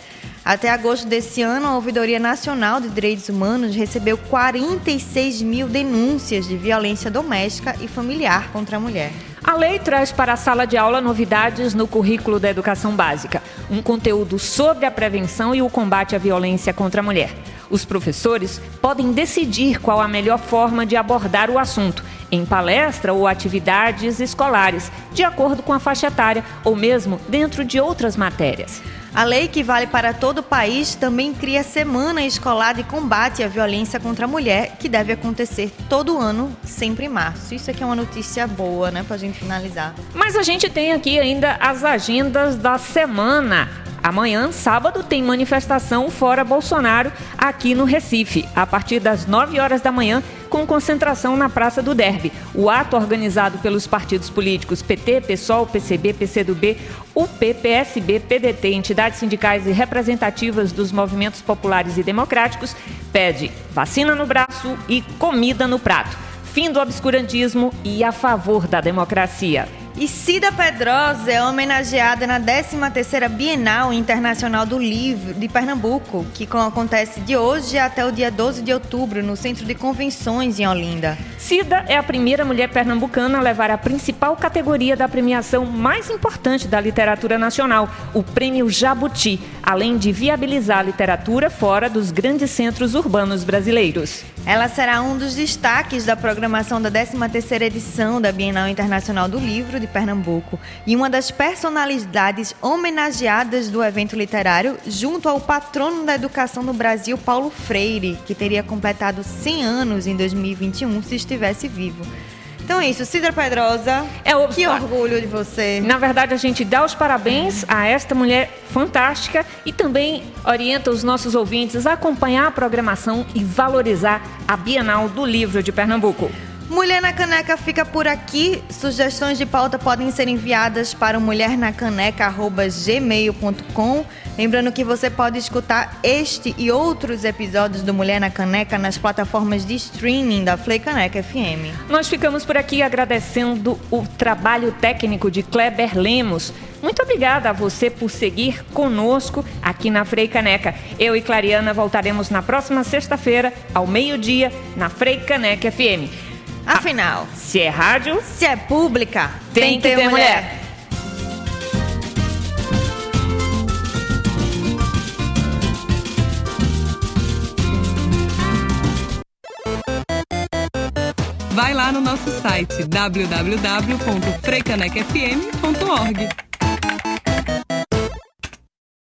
Até agosto desse ano, a Ouvidoria Nacional de Direitos Humanos recebeu 46 mil denúncias de violência doméstica e familiar contra a mulher. A lei traz para a sala de aula novidades no currículo da educação básica, um conteúdo sobre a prevenção e o combate à violência contra a mulher. Os professores podem decidir qual a melhor forma de abordar o assunto, em palestra ou atividades escolares, de acordo com a faixa etária ou mesmo dentro de outras matérias. A lei que vale para todo o país também cria Semana Escolar de Combate à Violência contra a Mulher, que deve acontecer todo ano, sempre em março. Isso aqui é uma notícia boa, né, para a gente finalizar. Mas a gente tem aqui ainda as agendas da semana. Amanhã, sábado, tem manifestação fora Bolsonaro aqui no Recife, a partir das 9 horas da manhã, com concentração na Praça do Derby. O ato organizado pelos partidos políticos PT, PSOL, PCB, PCdoB, UP, PSB, PDT, entidades sindicais e representativas dos movimentos populares e democráticos, pede vacina no braço e comida no prato. Fim do obscurantismo e a favor da democracia. E Cida Pedrosa é homenageada na 13ª Bienal Internacional do Livro de Pernambuco, que acontece de hoje até o dia 12 de outubro no Centro de Convenções em Olinda. Cida é a primeira mulher pernambucana a levar a principal categoria da premiação mais importante da literatura nacional, o Prêmio Jabuti, além de viabilizar a literatura fora dos grandes centros urbanos brasileiros. Ela será um dos destaques da programação da 13ª edição da Bienal Internacional do Livro de Pernambuco e uma das personalidades homenageadas do evento literário junto ao patrono da educação no Brasil, Paulo Freire, que teria completado 100 anos em 2021 se estivesse vivo. Então é isso, Cidra Pedrosa. É o... Que orgulho de você. Na verdade, a gente dá os parabéns a esta mulher fantástica e também orienta os nossos ouvintes a acompanhar a programação e valorizar a Bienal do Livro de Pernambuco. Mulher na Caneca fica por aqui. Sugestões de pauta podem ser enviadas para mulhernacaneca.gmail.com. Lembrando que você pode escutar este e outros episódios do Mulher na Caneca nas plataformas de streaming da Flei Caneca FM. Nós ficamos por aqui agradecendo o trabalho técnico de Kleber Lemos. Muito obrigada a você por seguir conosco aqui na Frei Caneca. Eu e Clariana voltaremos na próxima sexta-feira, ao meio-dia, na Frei Caneca FM. Afinal, se é rádio, se é pública, tem, tem que ter, mulher. mulher. Vai lá no nosso site www.freicanecfm.org.